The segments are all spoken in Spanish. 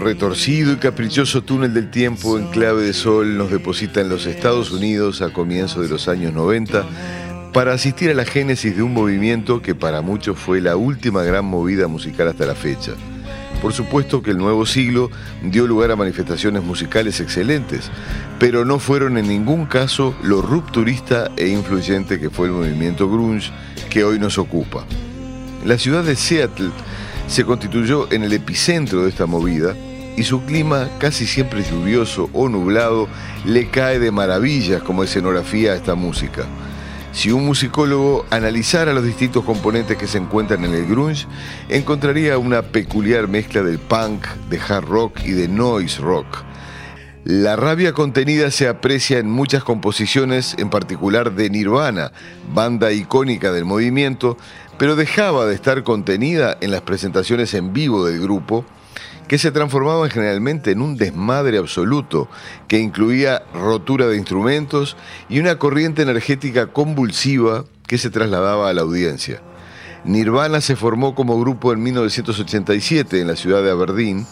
Retorcido y caprichoso túnel del tiempo en clave de sol nos deposita en los Estados Unidos a comienzos de los años 90 para asistir a la génesis de un movimiento que para muchos fue la última gran movida musical hasta la fecha. Por supuesto que el nuevo siglo dio lugar a manifestaciones musicales excelentes, pero no fueron en ningún caso lo rupturista e influyente que fue el movimiento grunge que hoy nos ocupa. La ciudad de Seattle se constituyó en el epicentro de esta movida y su clima, casi siempre lluvioso o nublado, le cae de maravillas como escenografía a esta música. Si un musicólogo analizara los distintos componentes que se encuentran en el grunge, encontraría una peculiar mezcla del punk, de hard rock y de noise rock. La rabia contenida se aprecia en muchas composiciones, en particular de Nirvana, banda icónica del movimiento, pero dejaba de estar contenida en las presentaciones en vivo del grupo, que se transformaban generalmente en un desmadre absoluto, que incluía rotura de instrumentos y una corriente energética convulsiva que se trasladaba a la audiencia. Nirvana se formó como grupo en 1987 en la ciudad de Aberdeen,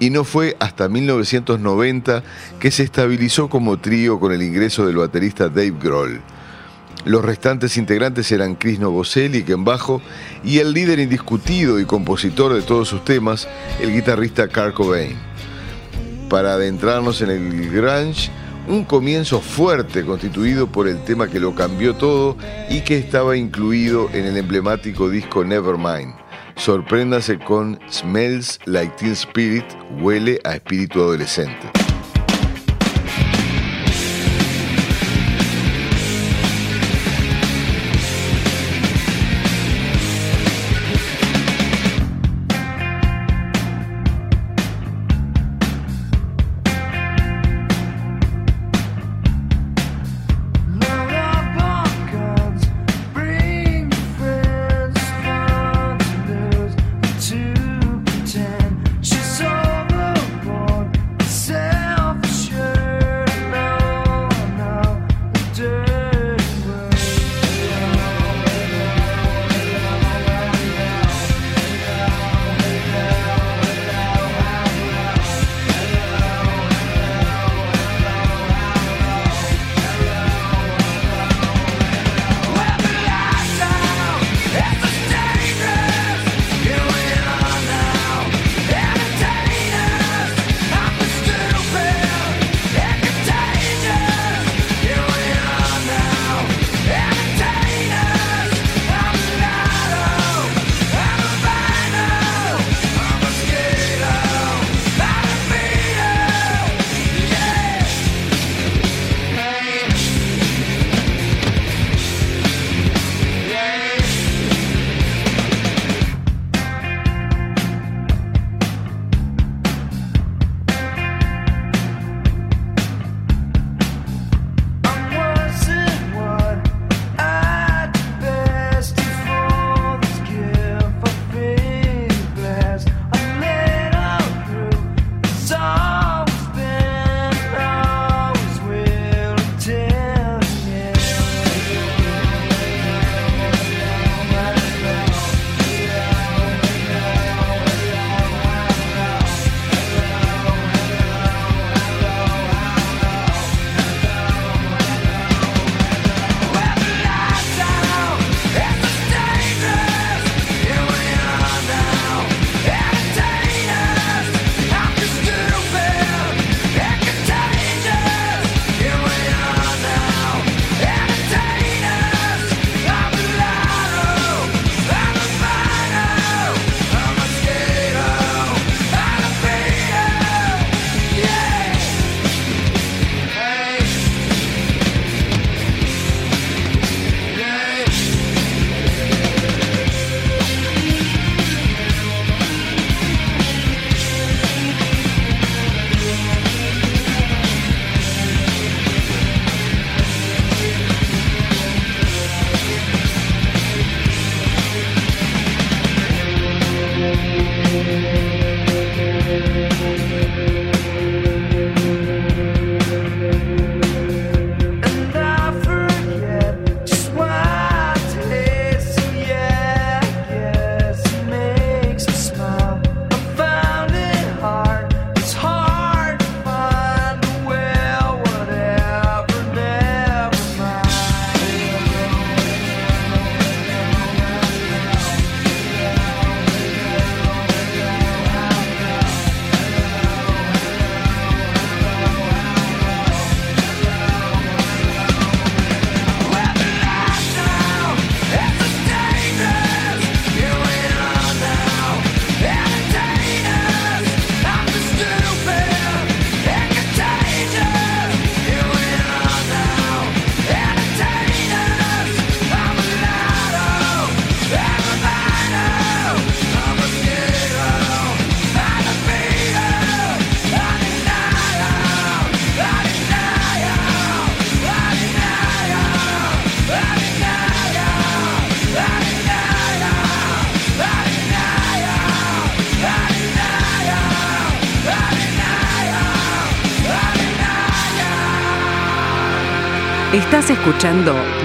y no fue hasta 1990 que se estabilizó como trío con el ingreso del baterista Dave Grohl. Los restantes integrantes eran Chris Novoselic en bajo y el líder indiscutido y compositor de todos sus temas, el guitarrista Kurt Cobain. Para adentrarnos en el grunge, un comienzo fuerte constituido por el tema que lo cambió todo y que estaba incluido en el emblemático disco Nevermind. Sorpréndase con Smells Like Teen Spirit, huele a espíritu adolescente.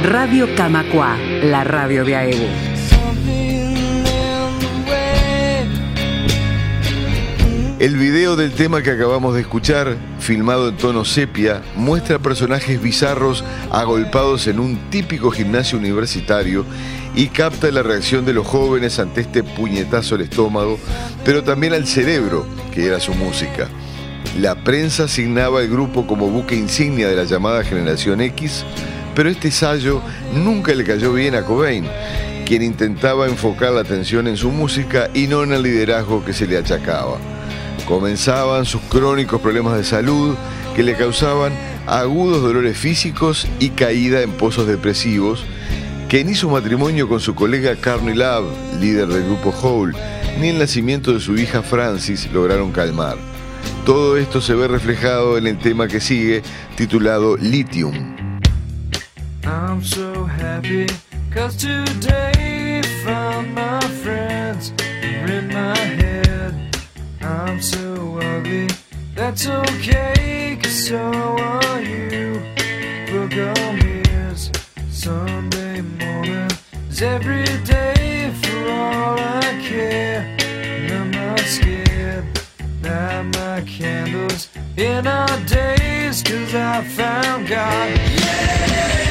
Radio Camacua, la radio de AEBU. El video del tema que acabamos de escuchar, filmado en tono sepia, muestra personajes bizarros agolpados en un típico gimnasio universitario y capta la reacción de los jóvenes ante este puñetazo al estómago, pero también al cerebro, que era su música. La prensa asignaba el grupo como buque insignia de la llamada generación X, pero este ensayo nunca le cayó bien a Cobain, quien intentaba enfocar la atención en su música y no en el liderazgo que se le achacaba. Comenzaban sus crónicos problemas de salud que le causaban agudos dolores físicos y caída en pozos depresivos que ni su matrimonio con su colega Carney Love, líder del grupo Hole, ni el nacimiento de su hija Francis lograron calmar. Todo esto se ve reflejado en el tema que sigue, titulado Lithium. I'm so happy cause today found my friends are in my head. I'm so ugly, that's okay cause so are you. Book on ears, Sunday morning is every day for all I care. And I'm not scared, light my candles in our days cause I found God. I'm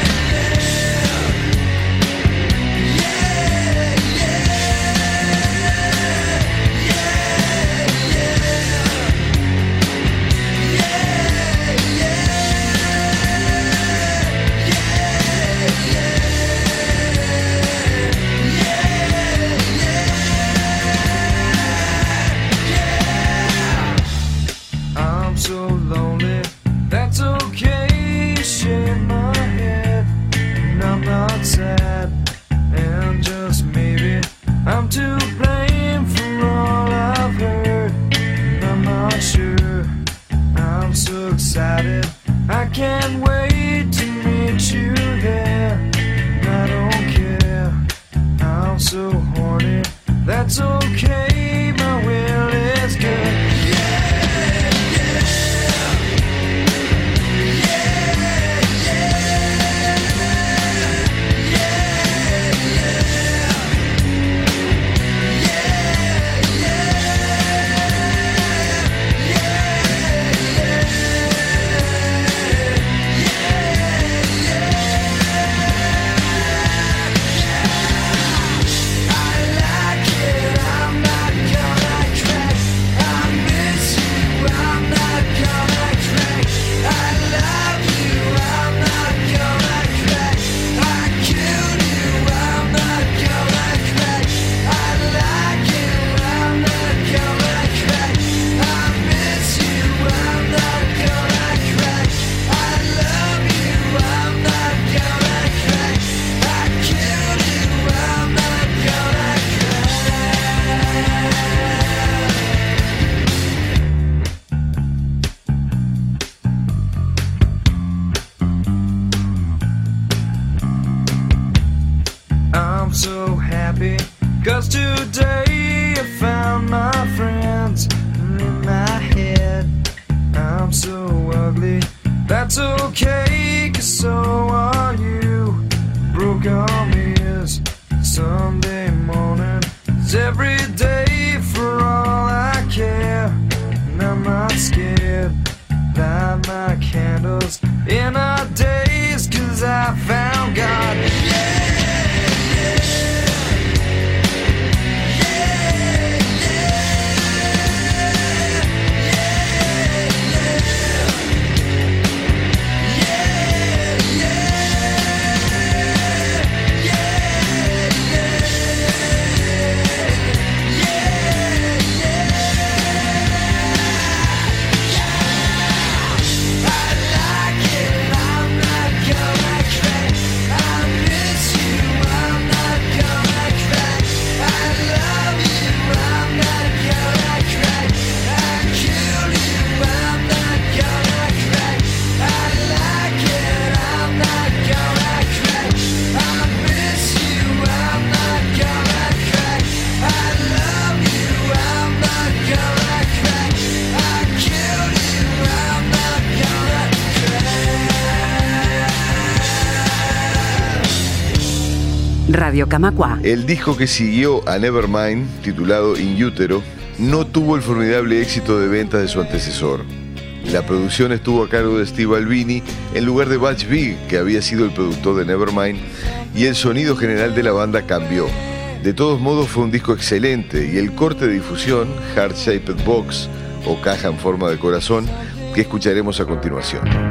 El disco que siguió a Nevermind, titulado In Utero, no tuvo el formidable éxito de ventas de su antecesor. La producción estuvo a cargo de Steve Albini en lugar de Butch Vig, que había sido el productor de Nevermind, y el sonido general de la banda cambió. De todos modos fue un disco excelente y el corte de difusión, Heart Shaped Box o Caja en forma de corazón, que escucharemos a continuación.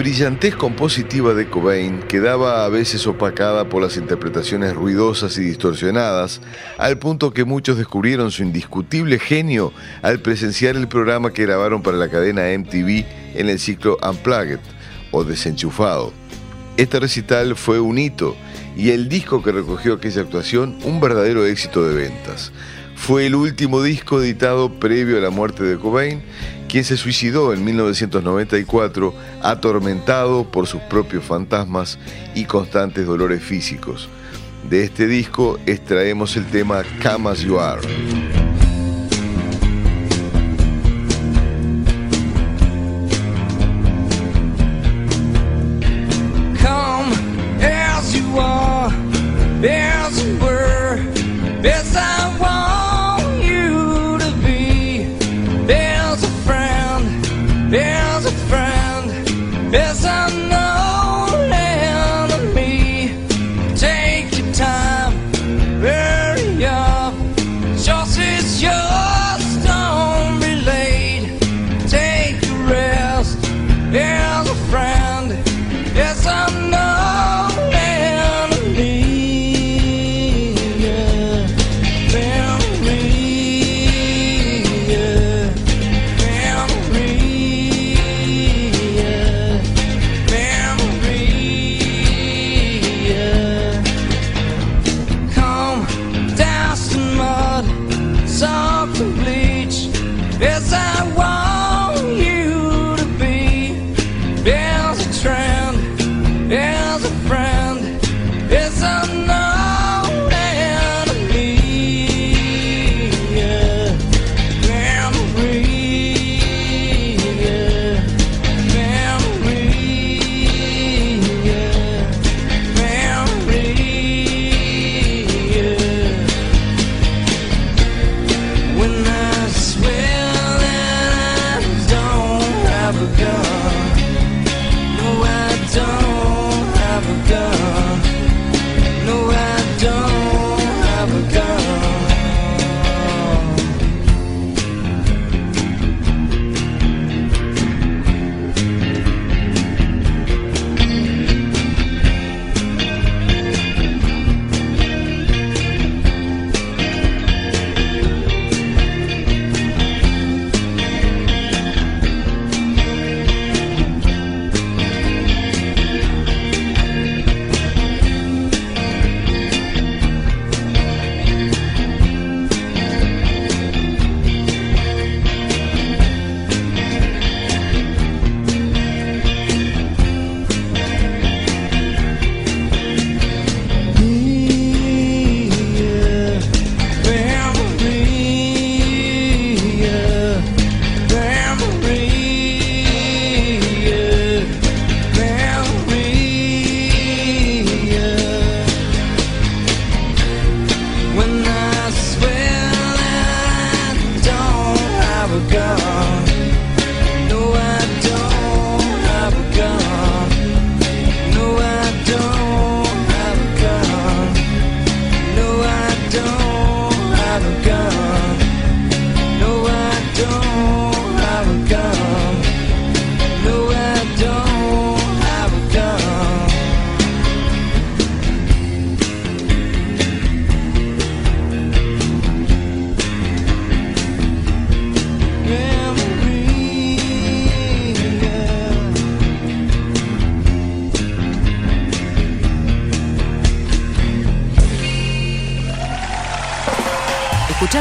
Brillantez compositiva de Cobain quedaba a veces opacada por las interpretaciones ruidosas y distorsionadas, al punto que muchos descubrieron su indiscutible genio al presenciar el programa que grabaron para la cadena MTV en el ciclo Unplugged, o desenchufado. Este recital fue un hito y el disco que recogió aquella actuación un verdadero éxito de ventas. Fue el último disco editado previo a la muerte de Cobain, quien se suicidó en 1994 atormentado por sus propios fantasmas y constantes dolores físicos. De este disco extraemos el tema Come As You Are.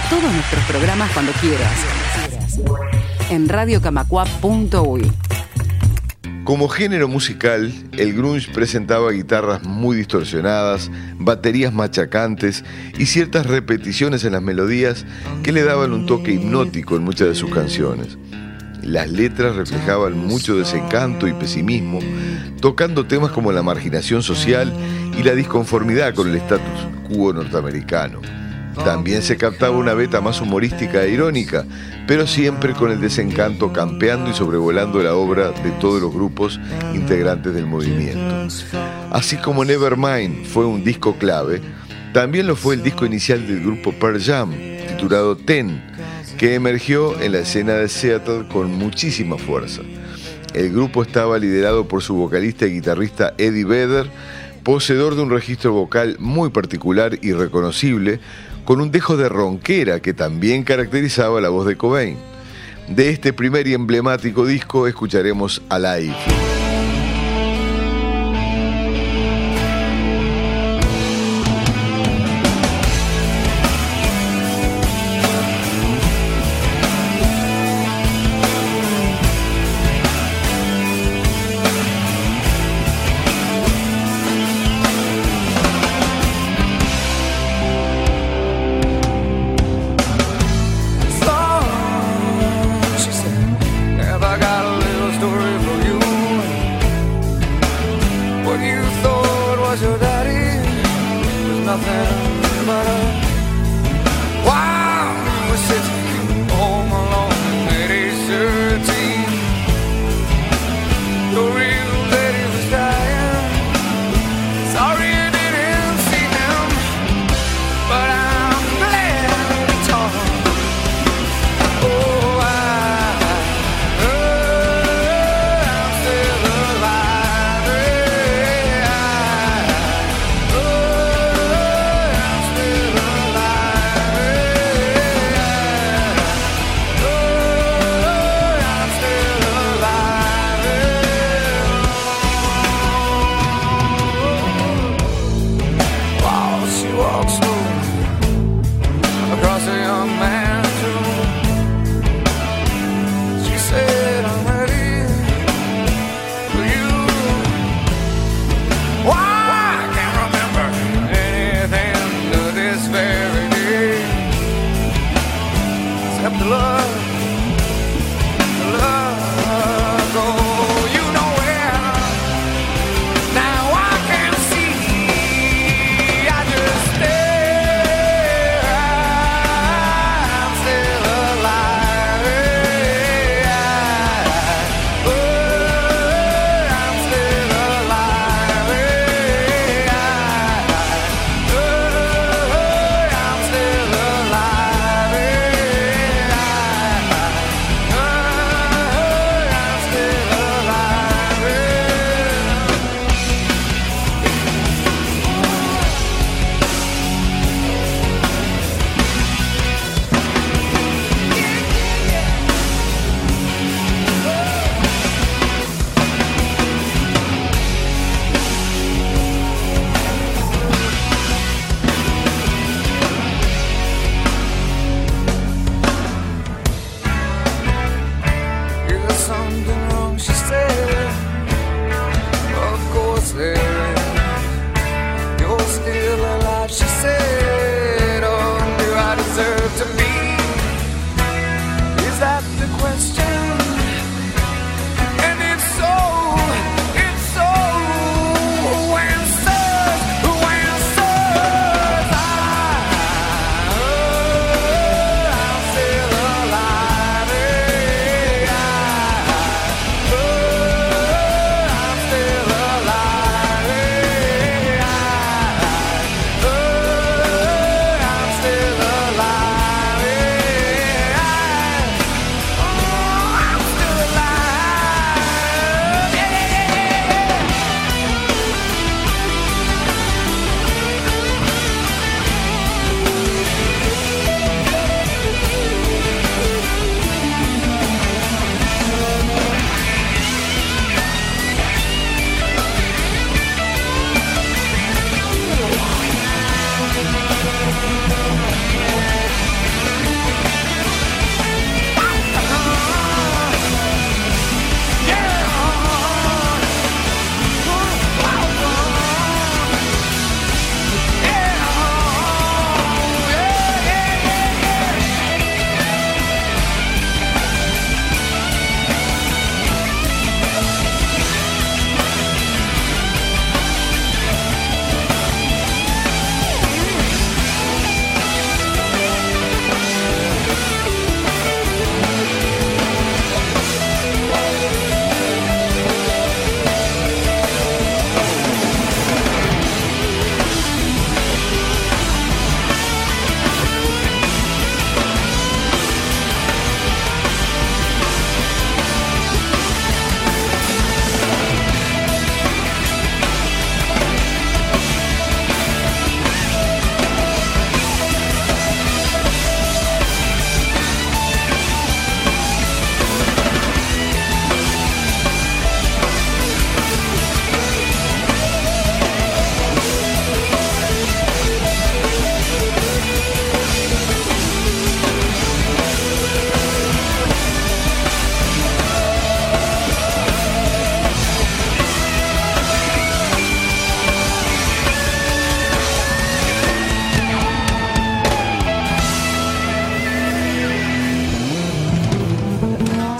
Todos nuestros programas cuando quieras. En radiocamacua.uy. Como género musical, el grunge presentaba guitarras muy distorsionadas, baterías machacantes y ciertas repeticiones en las melodías que le daban un toque hipnótico en muchas de sus canciones. Las letras reflejaban mucho desencanto y pesimismo, tocando temas como la marginación social y la disconformidad con el status quo norteamericano. También se captaba una beta más humorística e irónica, pero siempre con el desencanto campeando y sobrevolando la obra de todos los grupos integrantes del movimiento. Así como Nevermind fue un disco clave, también lo fue el disco inicial del grupo Pearl Jam, titulado Ten, que emergió en la escena de Seattle con muchísima fuerza. El grupo estaba liderado por su vocalista y guitarrista Eddie Vedder, poseedor de un registro vocal muy particular y reconocible, con un dejo de ronquera que también caracterizaba la voz de Cobain. De este primer y emblemático disco escucharemos Alive.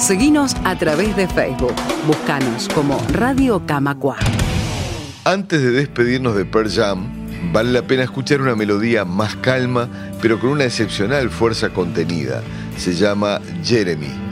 Seguinos a través de Facebook. Búscanos como Radio Camacua. Antes de despedirnos de Pearl Jam, vale la pena escuchar una melodía más calma, pero con una excepcional fuerza contenida. Se llama Jeremy.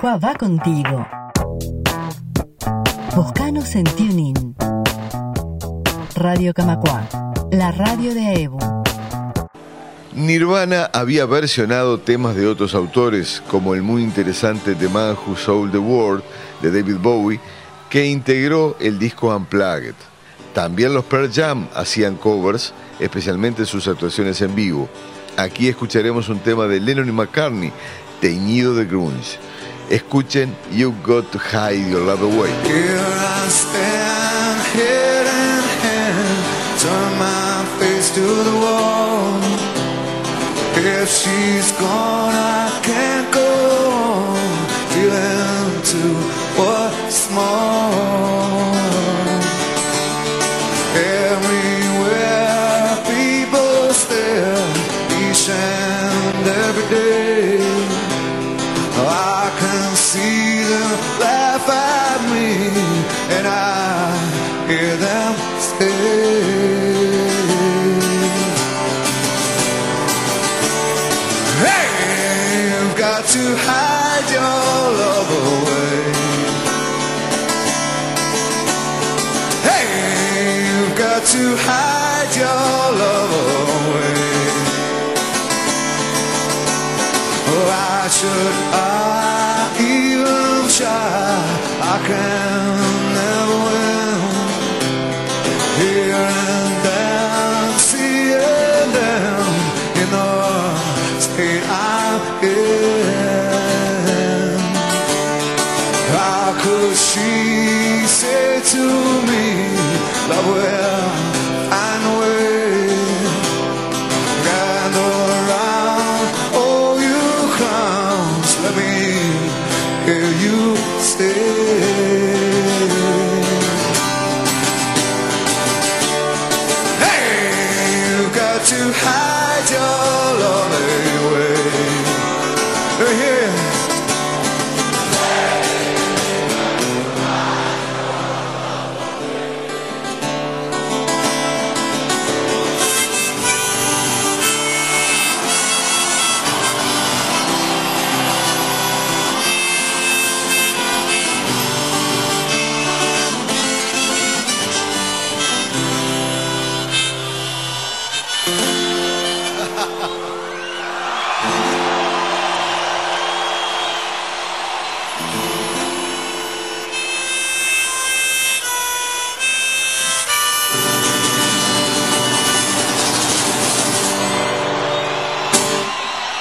Va contigo. Buscanos en TuneIn. Radio Camacua, la radio de AEBU. Nirvana había versionado temas de otros autores, como el muy interesante The Man Who Sold the World de David Bowie, que integró el disco Unplugged. También los Pearl Jam hacían covers, especialmente sus actuaciones en vivo. Aquí escucharemos un tema de Lennon y McCartney, teñido de grunge. Escuchen You Got to Hide Your Love Away. Here I stand, in hand, turn my face to the wall. If she's gone, I can't go on, feeling too small. Should I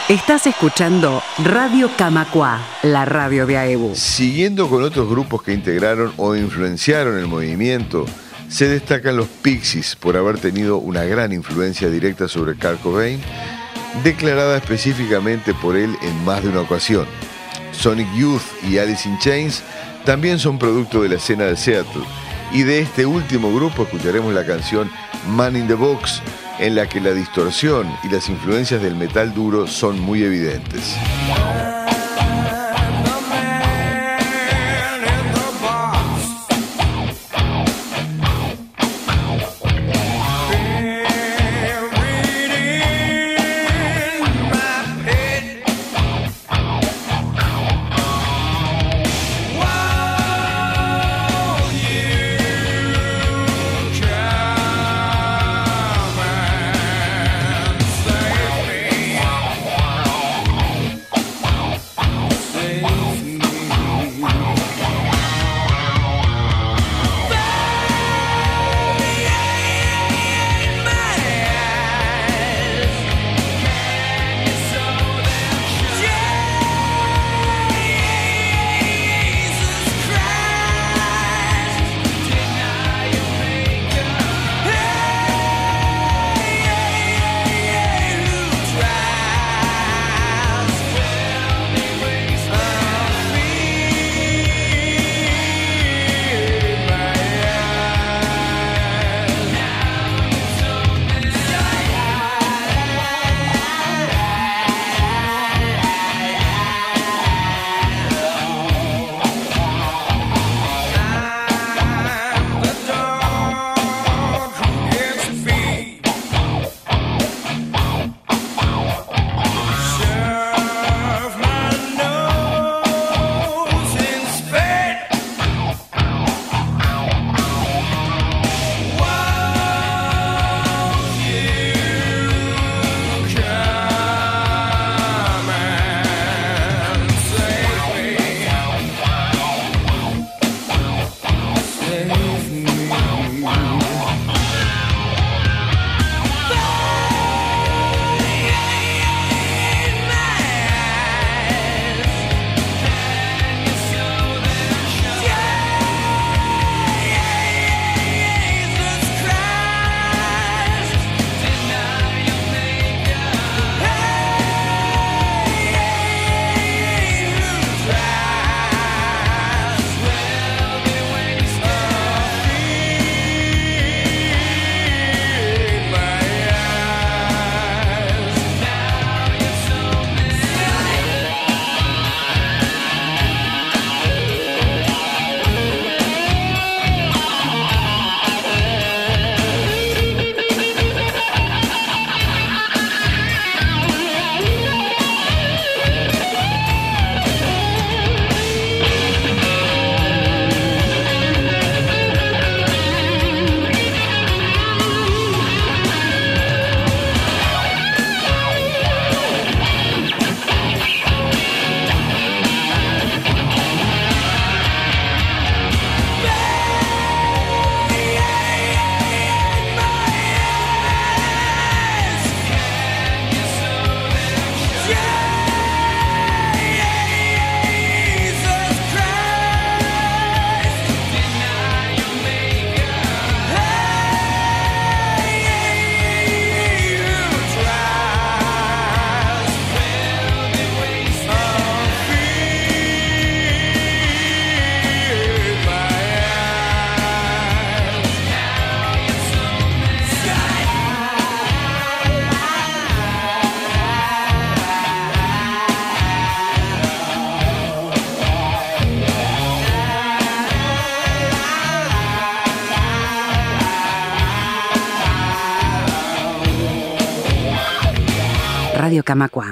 Estás escuchando Radio Camacua, la radio de AEBU. Siguiendo con otros grupos que integraron o influenciaron el movimiento, se destacan los Pixies por haber tenido una gran influencia directa sobre Kurt Cobain, declarada específicamente por él en más de una ocasión. Sonic Youth y Alice in Chains también son producto de la escena de Seattle, y de este último grupo escucharemos la canción Man in the Box, en la que la distorsión y las influencias del metal duro son muy evidentes.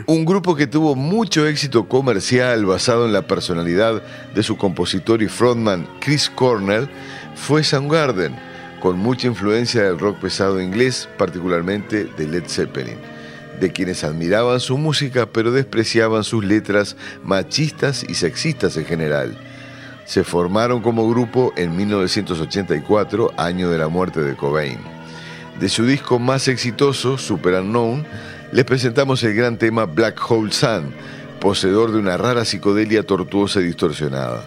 Un grupo que tuvo mucho éxito comercial basado en la personalidad de su compositor y frontman Chris Cornell fue Soundgarden, con mucha influencia del rock pesado inglés, particularmente de Led Zeppelin, de quienes admiraban su música pero despreciaban sus letras machistas y sexistas en general. Se formaron como grupo en 1984, año de la muerte de Cobain. De su disco más exitoso, Super Unknown, les presentamos el gran tema Black Hole Sun, poseedor de una rara psicodelia tortuosa y distorsionada.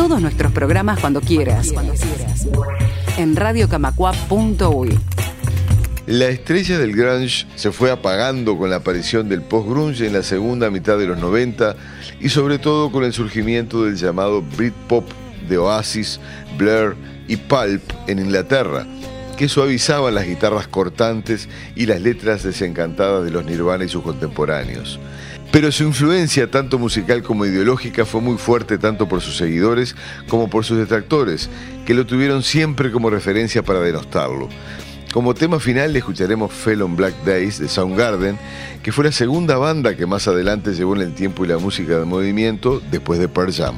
Todos nuestros programas cuando quieras. En radiocamacua.uy. La estrella del grunge se fue apagando con la aparición del post-grunge en la segunda mitad de los 90 y sobre todo con el surgimiento del llamado Britpop de Oasis, Blur y Pulp en Inglaterra, que suavizaban las guitarras cortantes y las letras desencantadas de los Nirvana y sus contemporáneos. Pero su influencia, tanto musical como ideológica, fue muy fuerte tanto por sus seguidores como por sus detractores, que lo tuvieron siempre como referencia para denostarlo. Como tema final le escucharemos Fell on Black Days de Soundgarden, que fue la segunda banda que más adelante llevó en el tiempo y la música de movimiento después de Pearl Jam.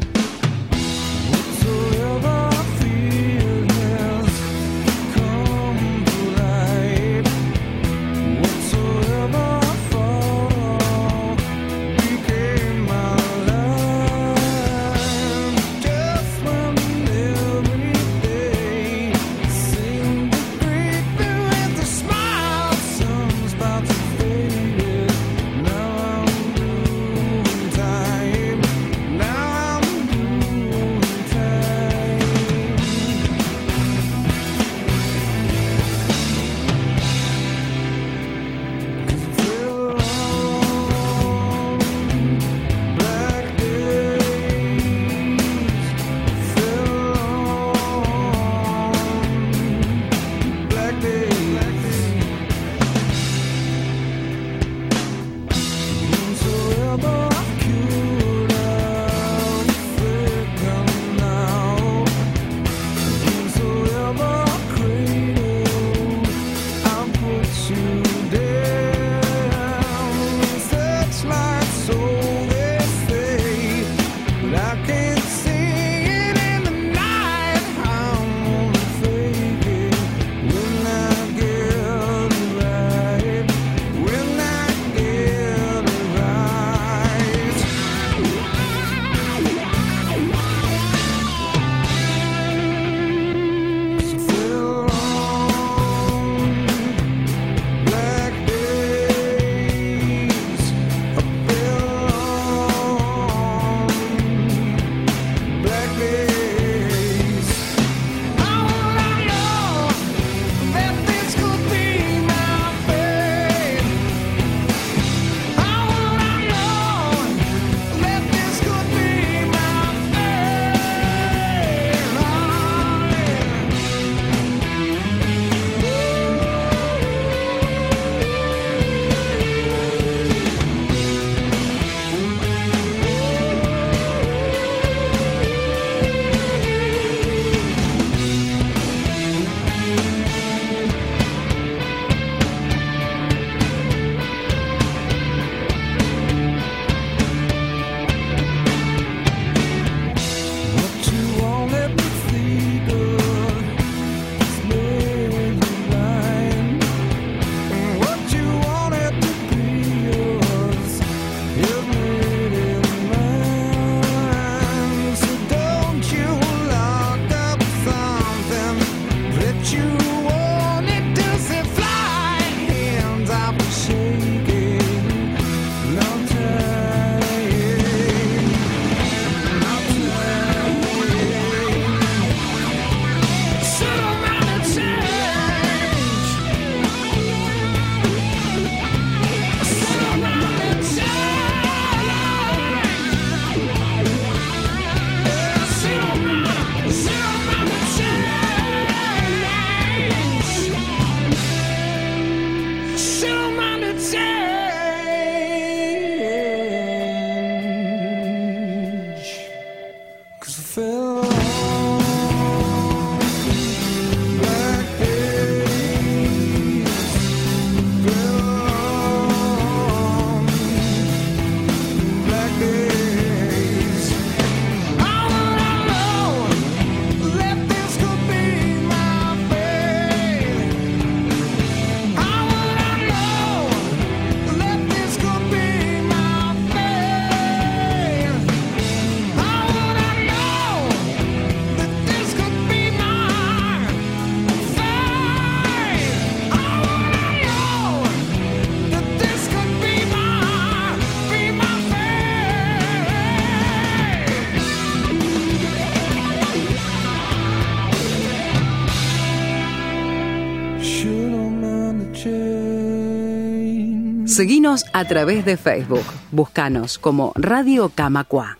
Seguinos a través de Facebook. Búscanos como Radio Camacua.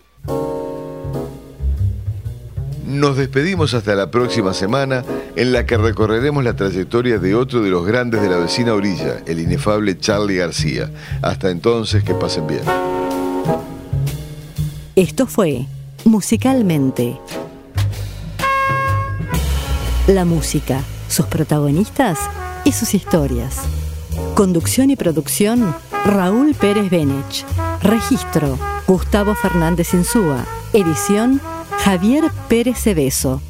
Nos despedimos hasta la próxima semana en la que recorreremos la trayectoria de otro de los grandes de la vecina orilla, el inefable Charlie García. Hasta entonces, que pasen bien. Esto fue Musicalmente. La música, sus protagonistas y sus historias. Conducción y producción, Raúl Pérez Benech. Registro, Gustavo Fernández Insúa. Edición, Javier Pérez Cebeso.